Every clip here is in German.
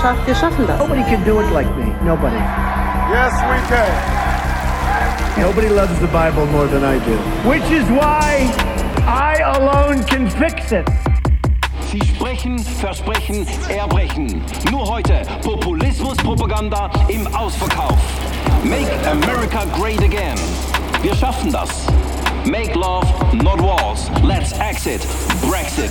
Wir haben so vieles geschafft, wir schaffen das. Nobody can do it like me. Nobody. Yes, we can. Nobody loves the Bible more than I do. Which is why I alone can fix it. Sie sprechen, versprechen, erbrechen. Nur heute Populismus-Propaganda im Ausverkauf. Make America great again. Wir schaffen das. Make love, not wars. Let's exit. Brexit.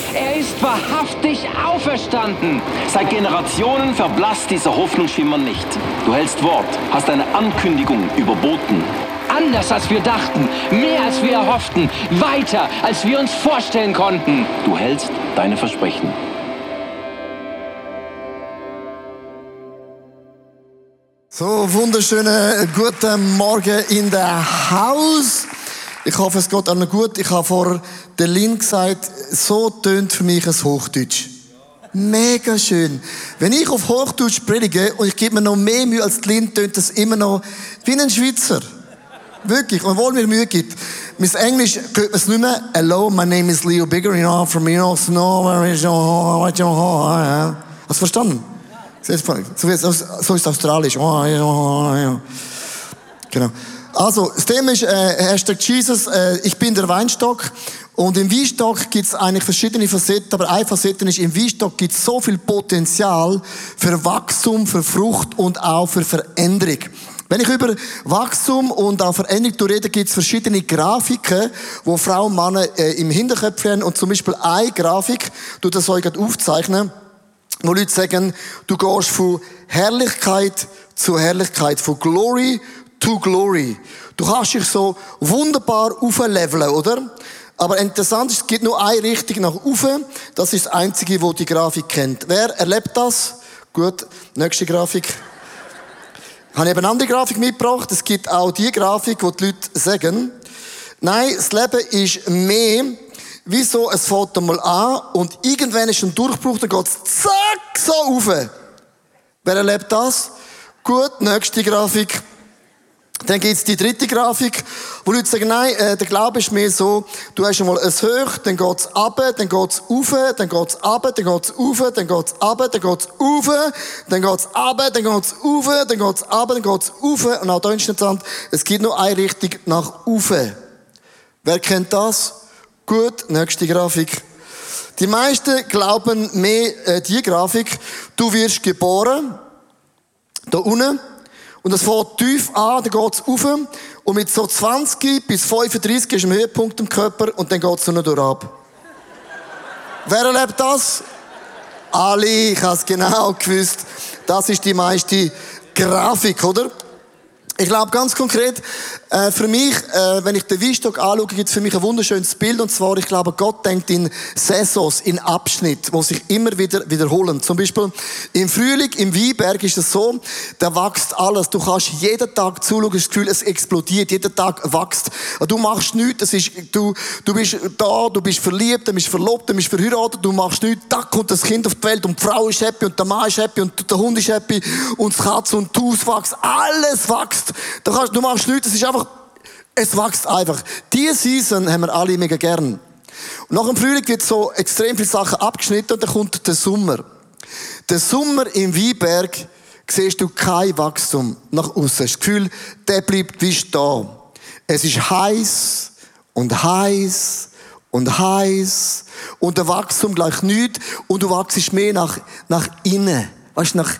Er ist wahrhaftig auferstanden! Seit Generationen verblasst dieser Hoffnungsschimmer nicht. Du hältst Wort, hast eine Ankündigung überboten. Anders als wir dachten, mehr als wir erhofften, weiter als wir uns vorstellen konnten. Du hältst deine Versprechen. So, wunderschönen guten Morgen in der Haus. Ich hoffe, es geht allen gut. Ich habe vor der Lin gesagt, so tönt für mich ein Hochdeutsch. Mega schön. Wenn ich auf Hochdeutsch predige und ich gebe mir noch mehr Mühe als die Lin, tönt das immer noch wie ein Schweizer. Wirklich, obwohl mir Mühe gibt. Mit Englisch hört man es nicht mehr. Hello, my name is Leo Bigger, you know, from you know, your, what your, Hast du verstanden? So ist Australisch. Genau. Also, das Thema ist äh, Hashtag Jesus, äh, ich bin der Weinstock. Und im Weinstock gibt es eigentlich verschiedene Facetten, aber eine Facette ist, im Weinstock gibt es so viel Potenzial für Wachstum, für Frucht und auch für Veränderung. Wenn ich über Wachstum und auch Veränderung rede, gibt es verschiedene Grafiken, wo Frauen und Männer äh, im Hinterkopf haben. Und zum Beispiel eine Grafik, du das euch aufzeichnen, wo Leute sagen, du gehst von Herrlichkeit zu Herrlichkeit, von Glory to Glory. Du kannst dich so wunderbar aufleveln, oder? Aber interessant ist, es gibt nur eine Richtung nach oben. Das ist das Einzige, wo die Grafik kennt. Wer erlebt das? Gut, nächste Grafik. Ich habe eben eine andere Grafik mitgebracht. Es gibt auch die Grafik, wo die Leute sagen, nein, das Leben ist mehr wie so, es fängt mal an und irgendwann ist ein Durchbruch, dann geht es zack, so rauf. Wer erlebt das? Gut, nächste Grafik. Dann gibt's die dritte Grafik, wo Leute sagen, nein, äh, der Glaube ist mehr so, du hast einmal ein Hoch, dann geht's ab, dann geht's rauf, dann geht's ab, dann geht's rauf, dann geht's ab, dann geht's rauf, dann geht's ab, dann geht's rauf, dann geht's ab, dann geht's rauf. Und auch da ist interessant, es gibt nur eine Richtung nach rauf. Wer kennt das? Gut, nächste Grafik. Die meisten glauben mehr äh, die Grafik. Du wirst geboren, da unten, und es fängt tief an, dann geht's rauf, und mit so 20 bis 35 ist ein Höhepunkt im Körper, und dann geht's nur durch ab. Wer erlebt das? Alle, ich habe es genau gewusst. Das ist die meiste Grafik, oder? Ich glaube ganz konkret, äh, für mich, äh, wenn ich den Weinstock anschaue, gibt es für mich ein wunderschönes Bild. Und zwar, ich glaube, Gott denkt in Saisons, in Abschnitt, wo sich immer wieder wiederholen. Zum Beispiel im Frühling, im Weinberg ist es so, da wächst alles. Du kannst jeden Tag zuschauen, das Gefühl, es explodiert. Jeden Tag wächst. Du machst nichts. Es ist, du, du bist da, du bist verliebt, du bist verlobt, du bist verheiratet, du machst nichts. Da kommt das Kind auf die Welt und die Frau ist happy und der Mann ist happy und der Hund ist happy und das Katze und das Haus wächst. Alles wächst. Du, kannst, du machst nichts, es ist einfach, es wächst einfach. Diese Season haben wir alle mega gern. Und nach dem Frühling wird so extrem viele Sachen abgeschnitten und dann kommt der Sommer. Der Sommer im Weinberg siehst du kein Wachstum nach außen. Das Gefühl, der bleibt wie da. Es ist heiß und heiß und heiß und der Wachstum gleich nichts und du wachst mehr nach, nach innen. Weißt du, nach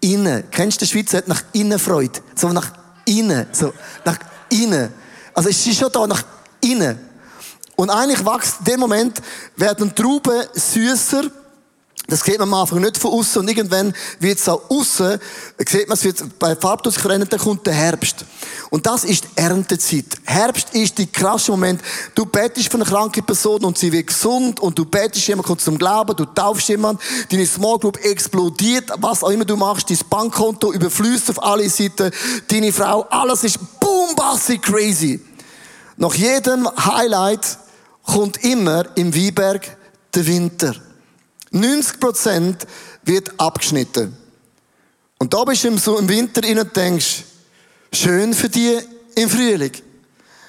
innen. Kennst du, der Schweizer hat nach innen Freude. So nach innen, so nach innen. Also es ist schon da nach innen. Und eigentlich wächst in dem Moment werden Trauben süßer Das sieht man am Anfang nicht von außen und irgendwann wird es auch außen, sieht man es wird bei Farbdurchrennen, dann kommt der Herbst. Und das ist die Erntezeit. Herbst ist der krasse Moment. Du betest für eine kranke Person und sie wird gesund und du betest jemand kommt zum Glauben, du taufst jemand, deine Small Group explodiert, was auch immer du machst, dein Bankkonto überfließt auf alle Seiten, deine Frau, alles ist boombassig crazy. Nach jedem Highlight kommt immer im Weinberg der Winter. 90% wird abgeschnitten. Und da bist du so im Winter rein und denkst, schön für die im Frühling.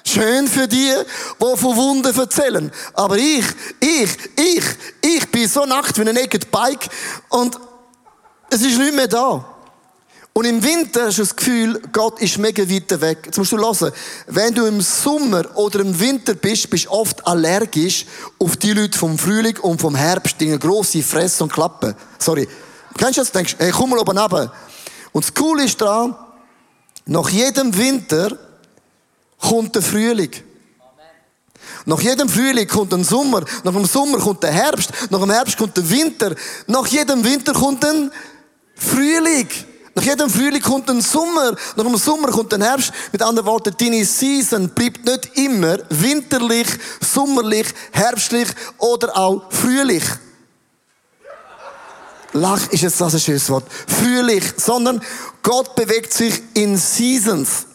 Schön für die, die von Wunden erzählen. Aber ich, ich, ich, ich bin so nackt wie ein Naked Bike und es ist nicht mehr da. Und im Winter hast du das Gefühl, Gott ist mega weit weg. Jetzt musst du hören, wenn du im Sommer oder im Winter bist, bist du oft allergisch auf die Leute vom Frühling und vom Herbst, die eine grosse Fresse und Klappe. Sorry. Kennst du das? Denkst, hey, komm mal oben runter. Und das Coole ist daran, nach jedem Winter kommt der Frühling. Nach jedem Frühling kommt ein Sommer, nach dem Sommer kommt der Herbst, nach dem Herbst kommt der Winter, nach jedem Winter kommt ein Frühling. Nach jedem Frühling kommt ein Sommer, nach dem Sommer kommt ein Herbst. Mit anderen Worten, deine Season bleibt nicht immer winterlich, sommerlich, herbstlich oder auch frühlich. Lach ist jetzt das ein schönes Wort. Frühlich, sondern Gott bewegt sich in Seasons.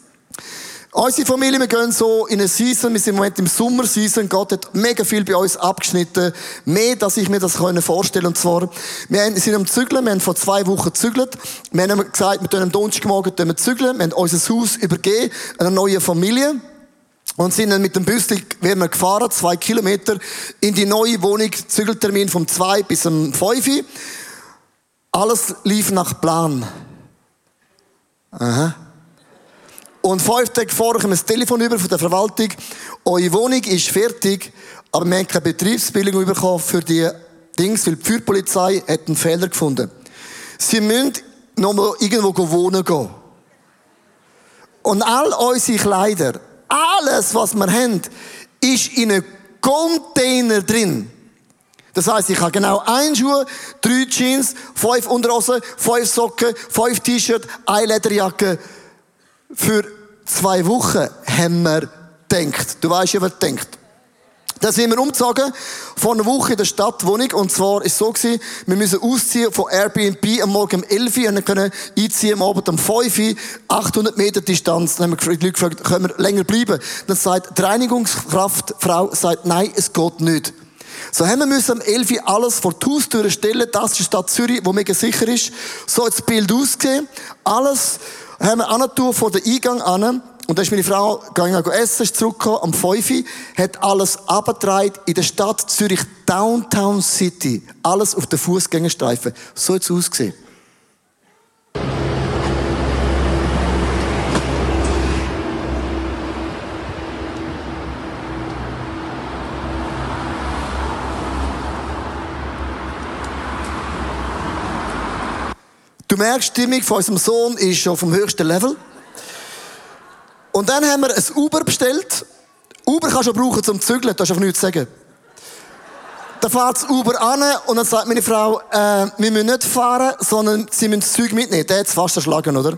Unsere Familie, wir gehen so in eine Season, wir sind im Moment im Sommerseason. Gott hat mega viel bei uns abgeschnitten. Mehr, dass ich mir das vorstellen kann. Und zwar, wir sind am Zügeln, wir haben vor zwei Wochen gezügelt. Wir haben gesagt, wir tun am Donnerstagmorgen zügeln. Wir haben unser Haus übergeben, einer neuen Familie. Und sind dann mit dem Bus, werden wir gefahren, zwei Kilometer, in die neue Wohnung, Zügeltermin vom zwei bis zum fünf. Alles lief nach Plan. Aha. Und fünf Tage vorher kam ein Telefon über von der Verwaltung. Eure Wohnung ist fertig, aber wir haben keine Betriebsbildung bekommen für die Dings, weil die Feuerpolizei hat einen Fehler gefunden. Sie müssen nochmal irgendwo wohnen gehen. Und all unsere Kleider, alles, was wir haben, ist in einem Container drin. Das heißt, ich habe genau ein Schuh, drei Jeans, fünf Unterhosen, fünf Socken, fünf T-Shirts, eine Lederjacke, für zwei Wochen haben wir gedacht. Du weißt ja, was denkt. Da sind wir umgezogen von einer Woche in der Stadtwohnung. Und zwar ist es so gewesen, wir müssen ausziehen von Airbnb am Morgen um 11 Uhr und dann können einziehen am Abend um 5 Uhr, 800 Meter Distanz. Dann haben wir die Leute gefragt, können wir länger bleiben? Dann sagt die Reinigungskraft, Frau, sagt, nein, es geht nicht. So haben wir müssen am 11 Uhr alles vor die Haustür stellen. Das ist die Stadt Zürich, wo mega sicher ist. So hat das Bild ausgesehen. Alles haben wir angetan vor den Eingang an. Und dann ist meine Frau gegangen essen, ist zurückgekommen am 5 Uhr, hat alles abgetragen in der Stadt Zürich, Downtown City. Alles auf den Fußgängerstreifen. So hat es ausgesehen. Du merkst, die Stimmung von unserem Sohn ist schon vom höchsten Level. Und dann haben wir ein Uber bestellt. Uber kannst du brauchen zum Zügeln, das ist auf nichts zu sagen. Dann fährt das Uber an und dann sagt meine Frau, äh, wir müssen nicht fahren, sondern sie müssen das Zeug mitnehmen. Der hat es fast erschlagen, oder?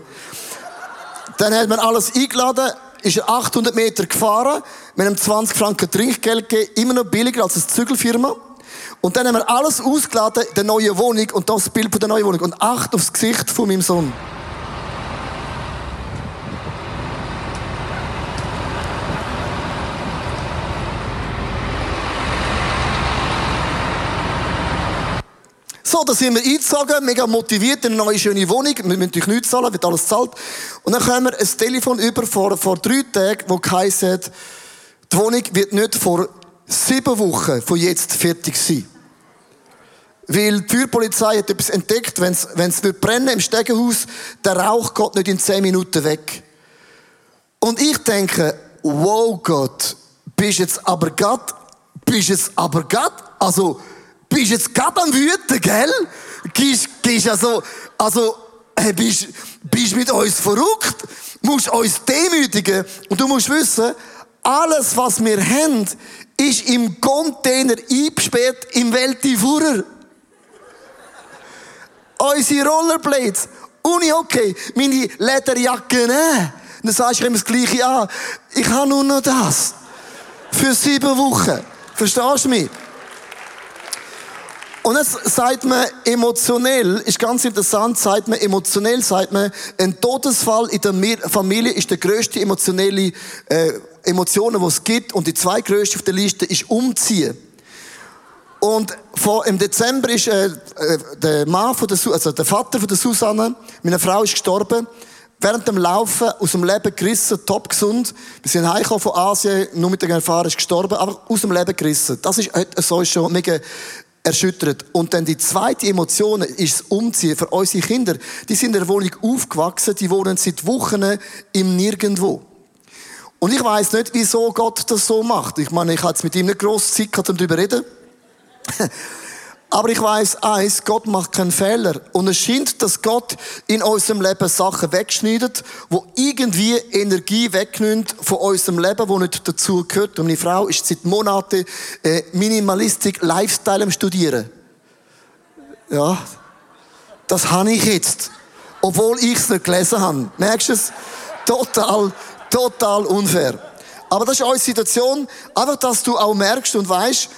Dann hat man alles eingeladen, ist 800 Meter gefahren, wir haben 20 Franken Trinkgeld gegeben, immer noch billiger als eine Zügelfirma. Und dann haben wir alles ausgeladen in der neuen Wohnung und das Bild von der neuen Wohnung. Und acht aufs Gesicht von meinem Sohn. So, da sind wir eingezogen, mega motiviert in eine neue schöne Wohnung. Wir müssen natürlich nichts zahlen, wird alles zahlt. Und dann kommen wir ein Telefon über vor, vor drei Tagen, wo geheißen die Wohnung wird nicht vor sieben Wochen von jetzt fertig sein. Weil die Feuerpolizei hat etwas entdeckt, wenn es, brennen im Stegenhaus, der Rauch geht nicht in zehn Minuten weg. Und ich denke, wow Gott, bist jetzt aber Gott, bist jetzt aber Gott, also, bist jetzt Gott am Wüten, gell? Gehst, gehst also, also, bist, bist mit uns verrückt, musst uns demütigen. Und du musst wissen, alles, was wir haben, ist im Container eingesperrt im Weltifuhrer. unsere Rollerblades, Uni-Hockey, meine Lederjacke, ne? Und dann sagst du immer das Gleiche an. Ich habe nur noch das. Für sieben Wochen. Verstehst du mich? Und jetzt sagt man emotionell, ist ganz interessant, sagt man emotionell, sagt man, ein Todesfall in der Familie ist der größte emotionelle äh, Emotionen, die es gibt. Und die zweitgrößte auf der Liste ist Umziehen. Und vor, im Dezember ist äh, äh, der Mann von der, also der Vater von der Susanne, meine Frau ist gestorben. Während dem Laufen aus dem Leben gerissen, top gesund. Wir sind heimgekommen von Asien, nur mit der Erfahrung ist gestorben, aber aus dem Leben gerissen. Das ist, so ist schon mega erschüttert. Und dann die zweite Emotion ist das Umziehen für unsere Kinder. Die sind in der Wohnung aufgewachsen, die wohnen seit Wochen im Nirgendwo. Und ich weiß nicht, wieso Gott das so macht. Ich meine, ich jetzt mit ihm nicht gross Zeit gehabt, um darüber reden. Aber ich weiß eins, Gott macht keinen Fehler. Und es scheint, dass Gott in unserem Leben Sachen wegschneidet, wo irgendwie Energie wegnimmt von unserem Leben, wo nicht dazu gehört. Und meine Frau ist seit Monaten äh, Minimalistik Lifestyle am Studieren. Ja, das habe ich jetzt. Obwohl ich es nicht gelesen habe. Merkst du es? Total, total unfair. Aber das ist unsere Situation. Einfach, dass du auch merkst und weißt,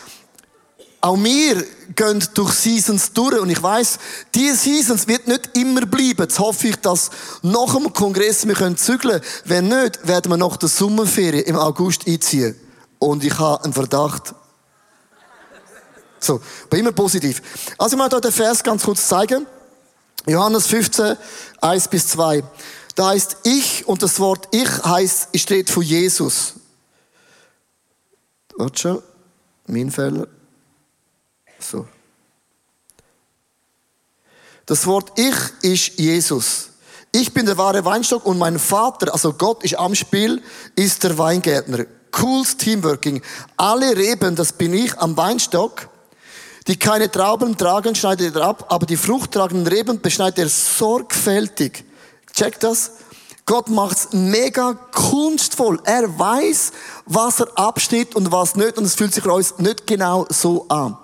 auch wir gehen durch Seasons durch. Und ich weiß, diese Seasons wird nicht immer bleiben. Jetzt hoffe ich, dass nach dem Kongress wir können zügeln. Wenn nicht, werden wir nach der Sommerferien im August einziehen. Und ich habe einen Verdacht. So, aber immer positiv. Also ich möchte euch den Vers ganz kurz zeigen. Johannes 15, 1 bis 2. Da heißt ich und das Wort ich heißt, steht für Jesus. Warte schon, mein Fehler. So. Das Wort Ich ist Jesus. Ich bin der wahre Weinstock und mein Vater, also Gott ist am Spiel, ist der Weingärtner. Cooles Teamworking. Alle Reben, das bin ich am Weinstock, die keine Trauben tragen, schneidet er ab, aber die fruchttragenden Reben beschneidet er sorgfältig. Check das. Gott macht's mega kunstvoll. Er weiß, was er abschnitt und was nicht, und es fühlt sich für uns nicht genau so an.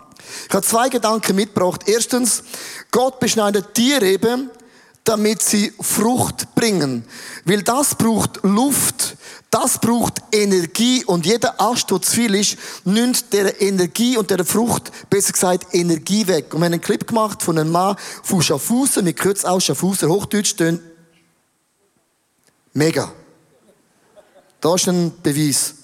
Ich habe zwei Gedanken mitgebracht. Erstens, Gott beschneidet Tiere eben, damit sie Frucht bringen. Weil das braucht Luft, das braucht Energie und jeder Ast, der zu viel ist, nimmt der Energie und der Frucht, besser gesagt, Energie weg. Und wir haben einen Clip gemacht von einem Mann von Schaffhausen, mit Kürz aus Schaffhausen, Hochdeutsch. Mega. Da ist ein Beweis.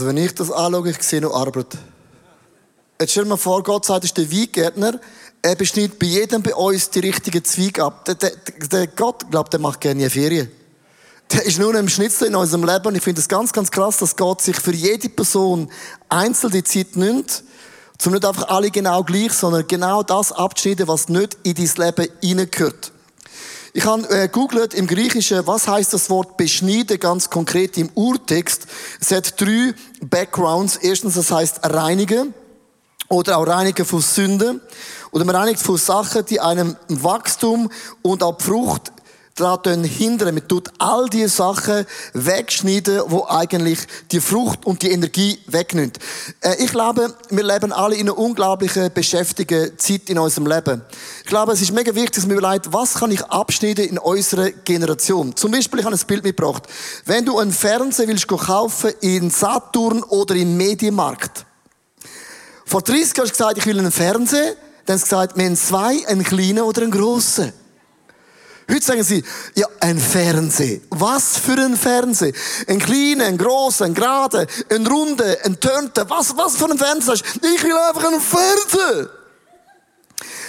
Also wenn ich das anschaue, ich sehe noch Arbeit. Jetzt stell dir mal vor, Gott sagt, ist der Weingärtner, er beschneidet bei jedem bei uns die richtigen Zweige ab. Der, der, der Gott, glaubt, der macht gerne Ferien. Der ist nur ein Schnitzel in unserem Leben und ich finde es ganz, ganz krass, dass Gott sich für jede Person einzeln die Zeit nimmt, um nicht einfach alle genau gleich, sondern genau das abzuschneiden, was nicht in dein Leben hineingehört. Ich habe äh, googelt im Griechischen, was heißt das Wort beschneiden ganz konkret im Urtext. Es hat drei Backgrounds. Erstens, das heißt reinigen oder auch reinigen von Sünden. Oder man reinigt von Sachen, die einem Wachstum und auch Frucht daran hindern. Man tut all die Sachen wegschneiden, wo eigentlich die Frucht und die Energie wegnimmt. Äh, ich glaube, wir leben alle in einer unglaublichen, beschäftigten Zeit in unserem Leben. Ich glaube, es ist mega wichtig, dass man überlegt, was kann ich abschneiden in unserer Generation. Zum Beispiel, ich habe ein Bild mitgebracht. Wenn du einen Fernseher willst kaufen in Saturn oder im Medienmarkt. Vor 30 Jahren hast du gesagt, ich will einen Fernseher. Dann hast du gesagt, wir haben zwei, einen kleinen oder einen grossen. Heute sagen sie, ja, ein Fernseher. Was für ein Fernseher? Ein kleiner, ein grosser, ein gerader, ein runder, ein tönter. Was, was für ein Fernseher? Ich will einfach einen Fernseher.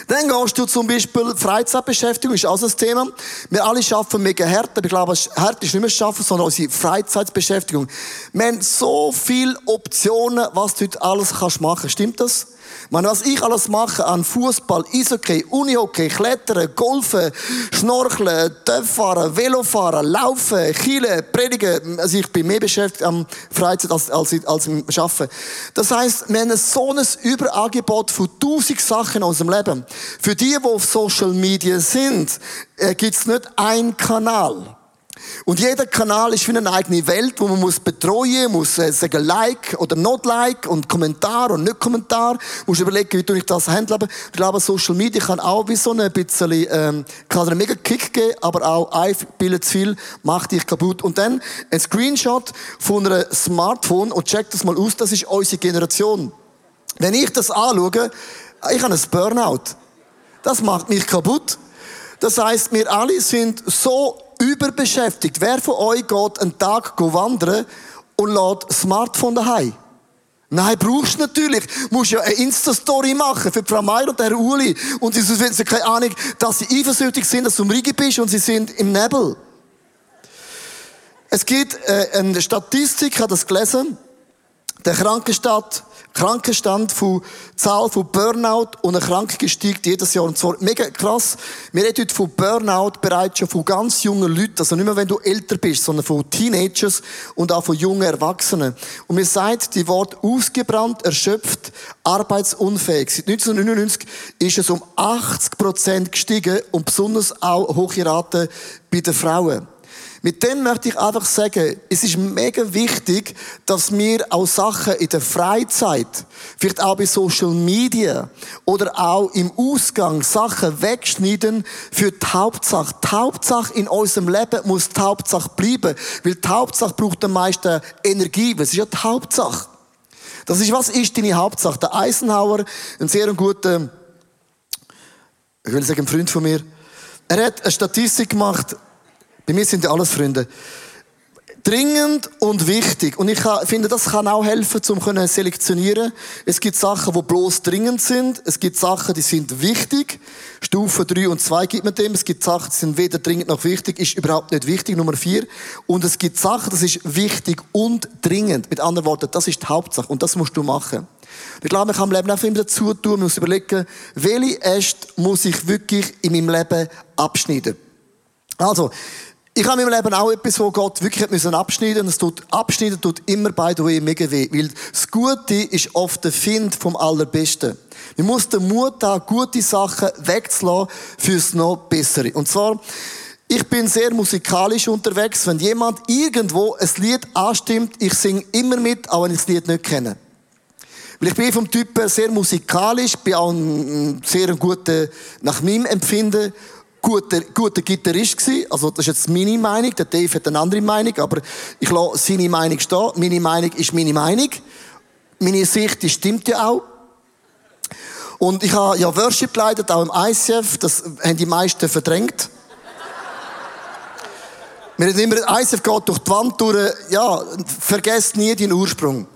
Dann gehst du zum Beispiel Freizeitbeschäftigung, ist auch ein Thema. Wir alle arbeiten mega hart, aber ich glaube, hart ist nicht mehr schaffen, sondern unsere Freizeitbeschäftigung. Wir haben so viele Optionen, was du heute alles machen kannst. Stimmt das? Meine, was ich alles mache an Fußball, Eishockey, Unihockey, Klettern, Golfen, Schnorcheln, Töpffahren, Velofahren, Laufen, Kielen, Predigen. Also ich bin mehr beschäftigt am Freizeit als, als, als im Arbeiten. Das heisst, wir haben so ein Überangebot von tausend Sachen in unserem Leben. Für die, die auf Social Media sind, äh, gibt es nicht einen Kanal. Und jeder Kanal ist wie eine eigene Welt, wo man muss betreuen, muss äh, sagen Like oder not Like und Kommentar und nicht Kommentar. Muss überlegen, wie tue ich das handeln. Ich glaube, Social Media kann auch wie so ein bisschen, ähm, kann einen mega Kick geben, aber auch ein Bild zu viel macht dich kaputt. Und dann ein Screenshot von einem Smartphone und check das mal aus, das ist unsere Generation. Wenn ich das anschaue, ich habe ein Burnout. Das macht mich kaputt. Das heißt, wir alle sind so überbeschäftigt. Wer von euch geht einen Tag wandern und lädt Smartphone daheim? Nein, brauchst du natürlich. Du musst ja eine Insta-Story machen für Frau Meier und Herr Uli. Und sie haben keine Ahnung, dass sie eifersüchtig sind, dass du im Rigi bist und sie sind im Nebel. Es gibt äh, eine Statistik, ich habe das gelesen. Der Krankenstadt Krankenstand von Zahl von Burnout und Erkrankungen steigt jedes Jahr. Und zwar mega krass. Wir reden heute von Burnout bereits schon von ganz jungen Leuten. Also nicht mehr, wenn du älter bist, sondern von Teenagers und auch von jungen Erwachsenen. Und mir sagt die Wort ausgebrannt, erschöpft, arbeitsunfähig. Seit 1999 ist es um 80 Prozent gestiegen und besonders auch hohe Rate bei den Frauen. Mit dem möchte ich einfach sagen, es ist mega wichtig, dass wir auch Sachen in der Freizeit, vielleicht auch bei Social Media oder auch im Ausgang Sachen wegschneiden für die Hauptsache. Die Hauptsache in unserem Leben muss die Hauptsache bleiben, weil die Hauptsache braucht am meisten Energie, es ist ja die Hauptsache. Das ist, was ist deine Hauptsache? Der Eisenhower, ein sehr guter, ich will sagen, ein Freund von mir, er hat eine Statistik gemacht, bei mir sind ja alles Freunde. Dringend und wichtig. Und ich finde, das kann auch helfen, um zu selektionieren. Es gibt Sachen, die bloß dringend sind. Es gibt Sachen, die sind wichtig. Stufe 3 und 2 gibt man dem. Es gibt Sachen, die sind weder dringend noch wichtig, ist überhaupt nicht wichtig. Nummer 4. Und es gibt Sachen, das ist wichtig und dringend. Mit anderen Worten, das ist die Hauptsache. Und das musst du machen. Ich glaube, man kann im Leben einfach immer dazu tun. Man muss überlegen, welche Äste muss ich wirklich in meinem Leben abschneiden. Also, ich habe in meinem Leben auch etwas, wo Gott wirklich müssen abschneiden musste. Tut, abschneiden tut immer beide weh, mega weh. Weil das Gute ist oft der Find vom Allerbesten. Wir muss den Mut haben, gute Sachen wegzulassen fürs noch Bessere. Und zwar, ich bin sehr musikalisch unterwegs. Wenn jemand irgendwo ein Lied anstimmt, ich singe immer mit, auch wenn ich das Lied nicht kenne. Weil ich bin vom Typ sehr musikalisch, bin auch ein sehr guter, nach meinem Empfinden, guter, guter Gitarrist gewesen. Also, das ist jetzt meine Meinung. Der Dave hat eine andere Meinung, aber ich lasse seine Meinung stehen. Meine Meinung ist meine Meinung. Meine Sicht, die stimmt ja auch. Und ich habe ja Worship geleitet, auch im ICF. Das haben die meisten verdrängt. Wir haben immer, ICF geht durch die Wand durch. Ja, vergesst nie den Ursprung.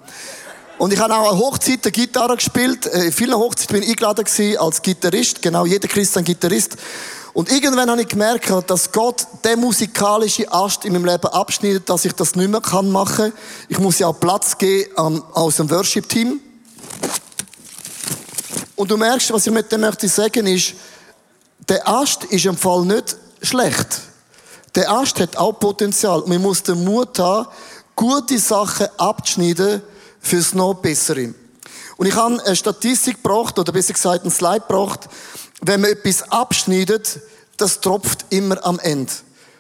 Und ich habe auch an Hochzeiten Gitarre gespielt. In vielen Hochzeiten bin ich eingeladen als Gitarrist. Genau, jeder Christ ein Gitarrist. Und irgendwann habe ich gemerkt, dass Gott den musikalischen Ast in meinem Leben abschneidet, dass ich das nicht mehr machen kann. Ich muss ja auch Platz geben ähm, aus dem Worship-Team. Und du merkst, was ich mit dem möchte sagen, ist, der Ast ist im Fall nicht schlecht. Der Ast hat auch Potenzial. Man muss den Mut haben, gute Sachen abzuschneiden fürs noch Bessere. Und ich habe eine Statistik gebracht, oder besser gesagt einen Slide gebracht, wenn man etwas abschneidet, das tropft immer am Ende.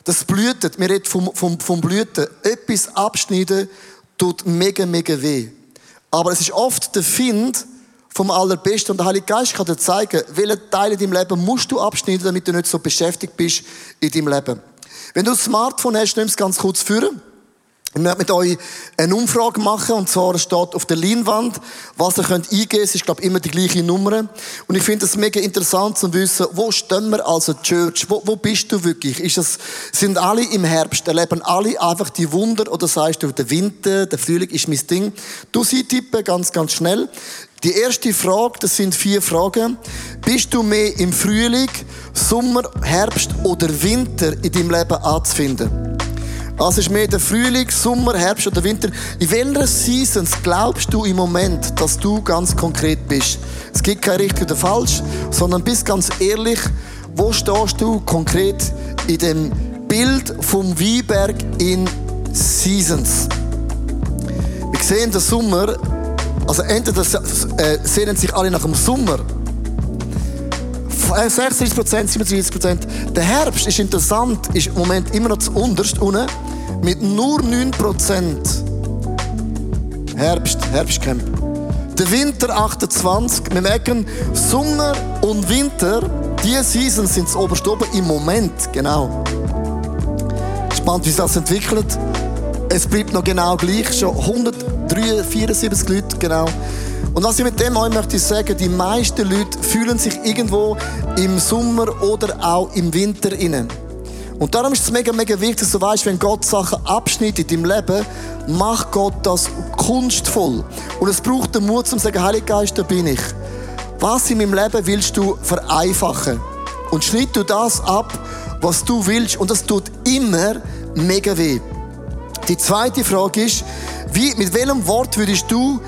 Das blühtet, wir reden vom, vom, vom Blüten. Etwas abschneiden tut mega, mega weh. Aber es ist oft der Find vom Allerbesten und der Heilige Geist kann dir zeigen, welche Teile in deinem Leben musst du abschneiden, damit du nicht so beschäftigt bist in deinem Leben. Wenn du ein Smartphone hast, nimm es ganz kurz führen. Ich möchte mit euch eine Umfrage machen, und zwar steht auf der Leinwand, was ihr könnt eingeben. Es ist, glaube ich, immer die gleiche Nummer. Und ich finde es mega interessant zu wissen, wo stehen wir als Church? Wo, wo bist du wirklich? Ist das, sind alle im Herbst? Erleben alle einfach die Wunder? Oder sagst du, der Winter, der Frühling ist mein Ding? Du sie tippen ganz, ganz schnell. Die erste Frage, das sind vier Fragen. Bist du mehr im Frühling, Sommer, Herbst oder Winter in deinem Leben anzufinden? Also ist mehr der Frühling, Sommer, Herbst oder Winter. In welcher Seasons glaubst du im Moment, dass du ganz konkret bist? Es gibt kein richtig oder falsch, sondern bist ganz ehrlich, wo stehst du konkret in dem Bild vom Weinberg in Seasons? Wir sehen den Sommer, also entweder äh, sehnen sich alle nach dem Sommer 36% 37% Der Herbst ist interessant, ist im Moment immer noch zu unterst unten, mit nur 9% Herbst, Herbstcamp. Der Winter 28. Wir merken, Sommer und Winter, diese Seasons sind das oberste oben im Moment, genau. Spannend, wie sich das entwickelt. Es bleibt noch genau gleich, schon 174 Leute, genau. Und was ich mit dem euch möchte sagen, die meisten Leute fühlen sich irgendwo im Sommer oder auch im Winter innen. Und darum ist es mega, mega wichtig, dass du weißt, wenn Gott Sachen abschneidet in deinem Leben, macht Gott das kunstvoll. Und es braucht den Mut, um zu sagen, Heiliger Geist, da bin ich. Was in meinem Leben willst du vereinfachen? Und schneid du das ab, was du willst. Und das tut immer mega weh. Die zweite Frage ist, wie, mit welchem Wort würdest du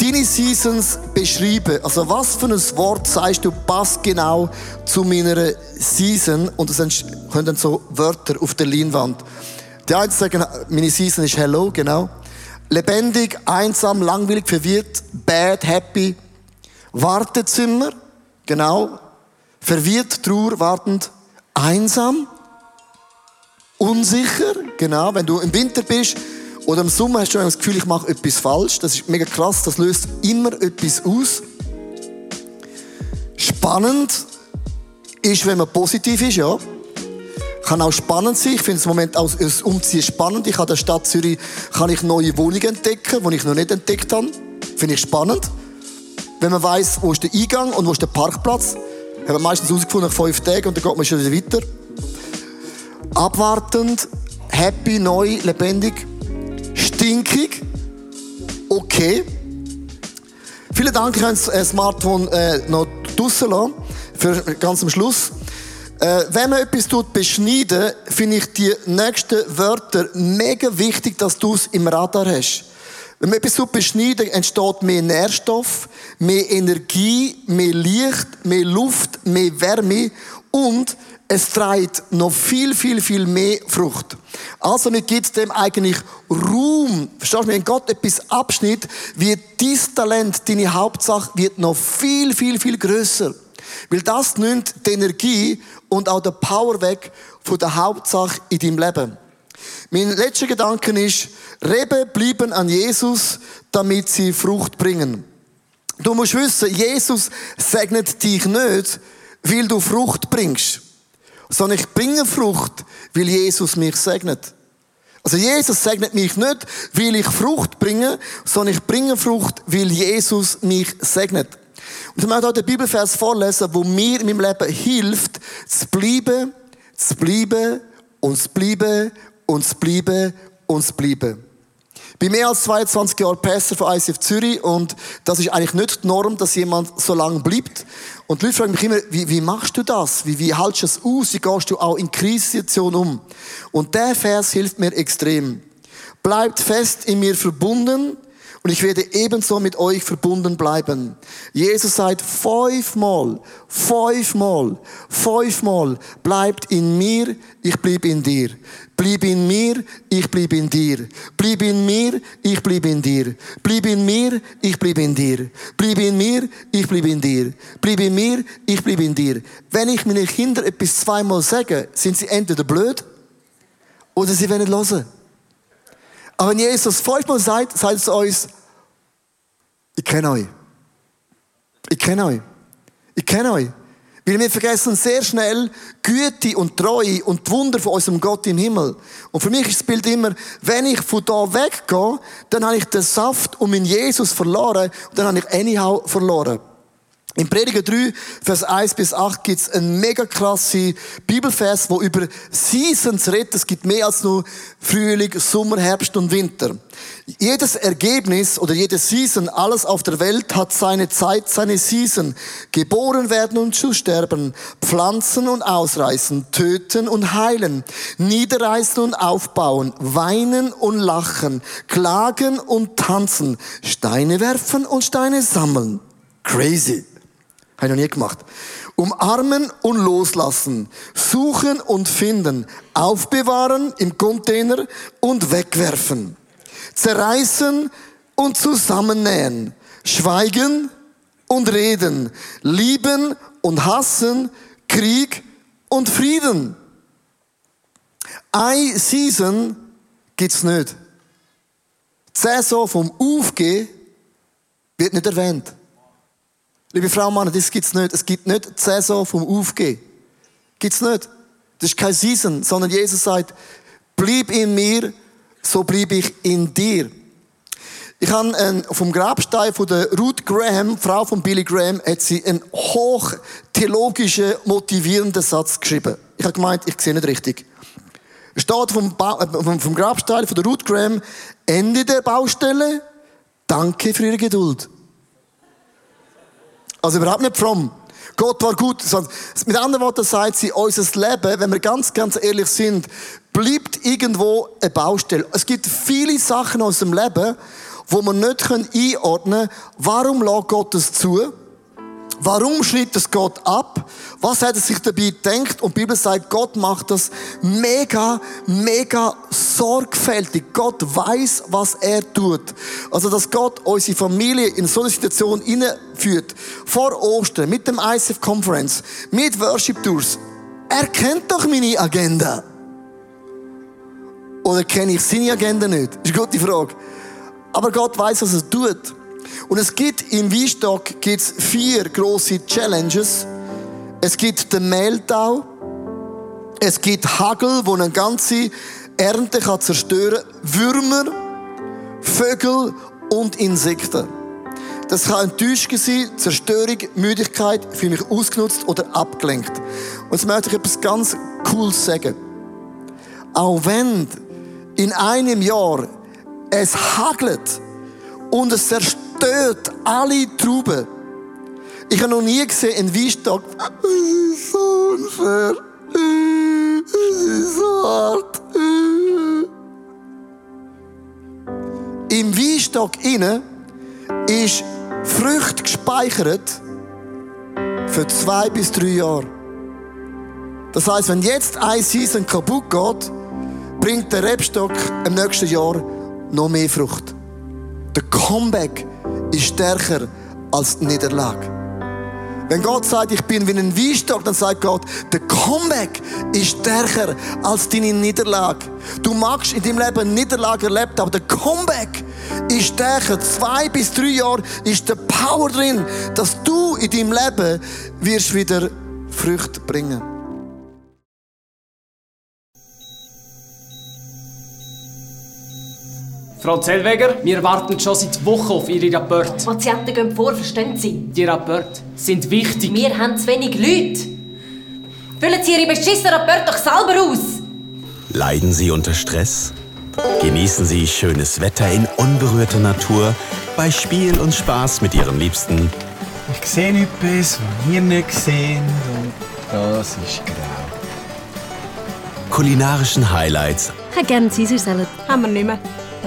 deine Seasons beschreiben. Also was für ein Wort sagst du passt genau zu meiner Season? Und das können dann so Wörter auf der Leinwand. Die einen sagen, meine Season ist Hello, genau. Lebendig, einsam, langweilig, verwirrt, bad, happy. Wartezimmer, genau. Verwirrt, Trauer, wartend, einsam. Unsicher, genau. Wenn du im Winter bist, oder im Sommer hast du das Gefühl, ich mache etwas falsch. Das ist mega krass, das löst immer etwas aus. Spannend ist, wenn man positiv ist, ja. Kann auch spannend sein. Ich finde es im Moment auch das Umziehen spannend. Ich habe in der Stadt Zürich kann ich neue Wohnungen entdecken, die ich noch nicht entdeckt habe. Finde ich spannend. Wenn man weiß, wo ist der Eingang und wo ist der Parkplatz. Haben wir meistens herausgefunden nach fünf Tagen und dann geht man schon wieder weiter. Abwartend, happy, neu, lebendig stinkig. Okay. Vielen Dank, ich habe das Smartphone äh, noch draussen lassen, für ganz am Schluss. Äh, wenn man etwas tut, beschneiden, finde ich die nächsten Wörter mega wichtig, dass du es im Radar hast. Wenn man etwas beschneiden, entsteht mehr Nährstoff, mehr Energie, mehr Licht, mehr Luft, mehr Wärme und es trägt noch viel, viel, viel mehr Frucht. Also mir gibt dem eigentlich Ruhm. Verstehst du, wenn Gott etwas abschnitt, wird dieses Talent, deine Hauptsache, wird noch viel, viel, viel größer. Weil das nimmt die Energie und auch der Power weg von der Hauptsache in deinem Leben. Mein letzter Gedanke ist, Reben bleiben an Jesus, damit sie Frucht bringen. Du musst wissen, Jesus segnet dich nicht, weil du Frucht bringst sondern ich bringe Frucht, weil Jesus mich segnet. Also Jesus segnet mich nicht, weil ich Frucht bringe, sondern ich bringe Frucht, weil Jesus mich segnet. Und ich möchte heute den Bibelvers vorlesen, wo mir in meinem Leben hilft, zu bleiben, zu bleiben und zu bleiben und zu bleiben und zu bleiben. Ich bin mehr als 22 Jahre Pastor von ICF Zürich und das ist eigentlich nicht die Norm, dass jemand so lange bleibt. Und die Leute fragen mich immer, wie, wie machst du das? Wie, wie hältst du es aus? Wie gehst du auch in Krisensituationen um? Und der Vers hilft mir extrem. Bleibt fest in mir verbunden Und ich werde ebenso mit euch verbunden bleiben. Jesus sagt fünfmal, fünfmal, fünfmal, bleibt in mir, ich bleib in dir. Bleib in mir, ich bleib in dir. Bleib in mir, ich bleib in dir. Bleib in mir, ich bleib in dir. Bleib in mir, ich bleib in dir. Bleib in mir, ich bleib in dir. Wenn ich meinen Kindern etwas zweimal sage, sind sie entweder blöd oder sie werden nicht hören. Aber wenn Jesus fünfmal sagt, sagt es uns, ich kenne euch. Ich kenne euch. Ich kenne euch. Weil wir vergessen sehr schnell Güte und Treue und die Wunder von unserem Gott im Himmel. Und für mich ist das Bild immer, wenn ich von da weggehe, dann habe ich den Saft um in Jesus verloren und dann habe ich anyhow verloren. Im Prediger 3, Vers 1 bis 8 gibt es einen mega klasse Bibelvers, wo über Seasons redet. Es gibt mehr als nur Frühling, Sommer, Herbst und Winter. Jedes Ergebnis oder jede Season, alles auf der Welt hat seine Zeit, seine Season. Geboren werden und zu sterben, pflanzen und ausreißen, töten und heilen, niederreißen und aufbauen, weinen und lachen, klagen und tanzen, Steine werfen und Steine sammeln. Crazy. Habe ich noch nie gemacht. Umarmen und loslassen. Suchen und finden. Aufbewahren im Container und wegwerfen. Zerreißen und zusammennähen. Schweigen und reden. Lieben und hassen. Krieg und Frieden. Eine Season gibt's nicht. Die Saison vom Aufgehen wird nicht erwähnt. Liebe Frau und Mann, das gibt's nicht. Es gibt nicht die Saison vom Aufgehen. Gibt's nicht. Das ist kein Season, sondern Jesus sagt, bleib in mir, so bleib ich in dir. Ich habe ähm, vom Grabstein von der Ruth Graham, Frau von Billy Graham, hat sie einen hoch theologischen, motivierenden Satz geschrieben. Ich habe gemeint, ich sehe nicht richtig. Es steht vom, ba äh, vom Grabstein von der Ruth Graham, Ende der Baustelle, danke für Ihre Geduld. Also überhaupt nicht fromm. Gott war gut. Mit anderen Worten sagt sie, unser Leben, wenn wir ganz, ganz ehrlich sind, bleibt irgendwo eine Baustelle. Es gibt viele Sachen aus dem Leben, wo man nicht einordnen können. Warum lässt Gott es zu? Warum schreibt es Gott ab? Was hat er sich dabei gedacht? Und die Bibel sagt, Gott macht das mega, mega sorgfältig. Gott weiß, was er tut. Also, dass Gott unsere Familie in so eine Situation hineinführt, vor Ostern, mit dem ICF Conference, mit Worship Tours. Er kennt doch meine Agenda. Oder kenne ich seine Agenda nicht? Das ist eine gute Frage. Aber Gott weiß, was er tut. Und es gibt im Weinstock gibt's vier große Challenges. Es gibt den Mehltau. Es gibt Hagel, wo eine ganze Ernte kann zerstören. Würmer, Vögel und Insekten. Das kann enttäuscht sein, Zerstörung, Müdigkeit, fühle mich ausgenutzt oder abgelenkt. Und jetzt möchte ich etwas ganz Cooles sagen. Auch wenn in einem Jahr es hagelt und es zerstört alle Trauben. Ich habe noch nie gesehen in Weinstock, es ist so unfair, es ist so hart. Im Weinstock innen ist Frucht gespeichert für zwei bis drei Jahre. Das heißt, wenn jetzt ein Season kaputt geht, bringt der Rebstock im nächsten Jahr noch mehr Frucht. Der Comeback ist stärker als die Niederlage. Wenn Gott sagt, ich bin wie ein Weinstock, dann sagt Gott, der Comeback ist stärker als deine Niederlage. Du magst in deinem Leben Niederlage erlebt, aber der Comeback ist stärker. Zwei bis drei Jahre ist der Power drin, dass du in deinem Leben wirst wieder Früchte bringen. Frau Zellweger, wir warten schon seit Wochen auf Ihre Rapporte. Patienten gehen vor, verstehen Sie? Die Rapporte sind wichtig. Wir haben zu wenig Leute. Füllen Sie Ihre beschissenen Rapporte doch selber aus. Leiden Sie unter Stress? Genießen Sie schönes Wetter in unberührter Natur bei Spiel und Spaß mit Ihren Liebsten. Ich sehe etwas, was wir nicht sehen und das ist grau. Kulinarischen Highlights. Ich hätte gerne Caesar Salad. Haben wir nicht mehr.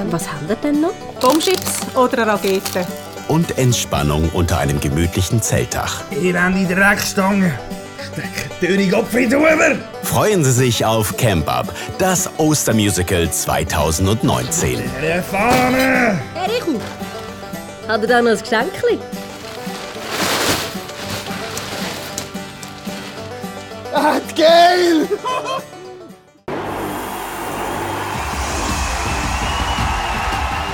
Was haben wir denn noch? Bombschips oder eine Rakete? Und Entspannung unter einem gemütlichen Zeltdach. Elende Dreckstange. Stecken Töne Gottfried Huber. Freuen Sie sich auf Camp Up, das Ostermusical 2019. Der Fahne. Herr Richu, hat er da noch ein Geschenkchen? Ah, geil!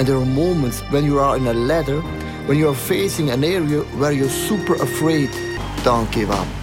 And there are moments when you are in a ladder, when you are facing an area where you're super afraid. Don't give up.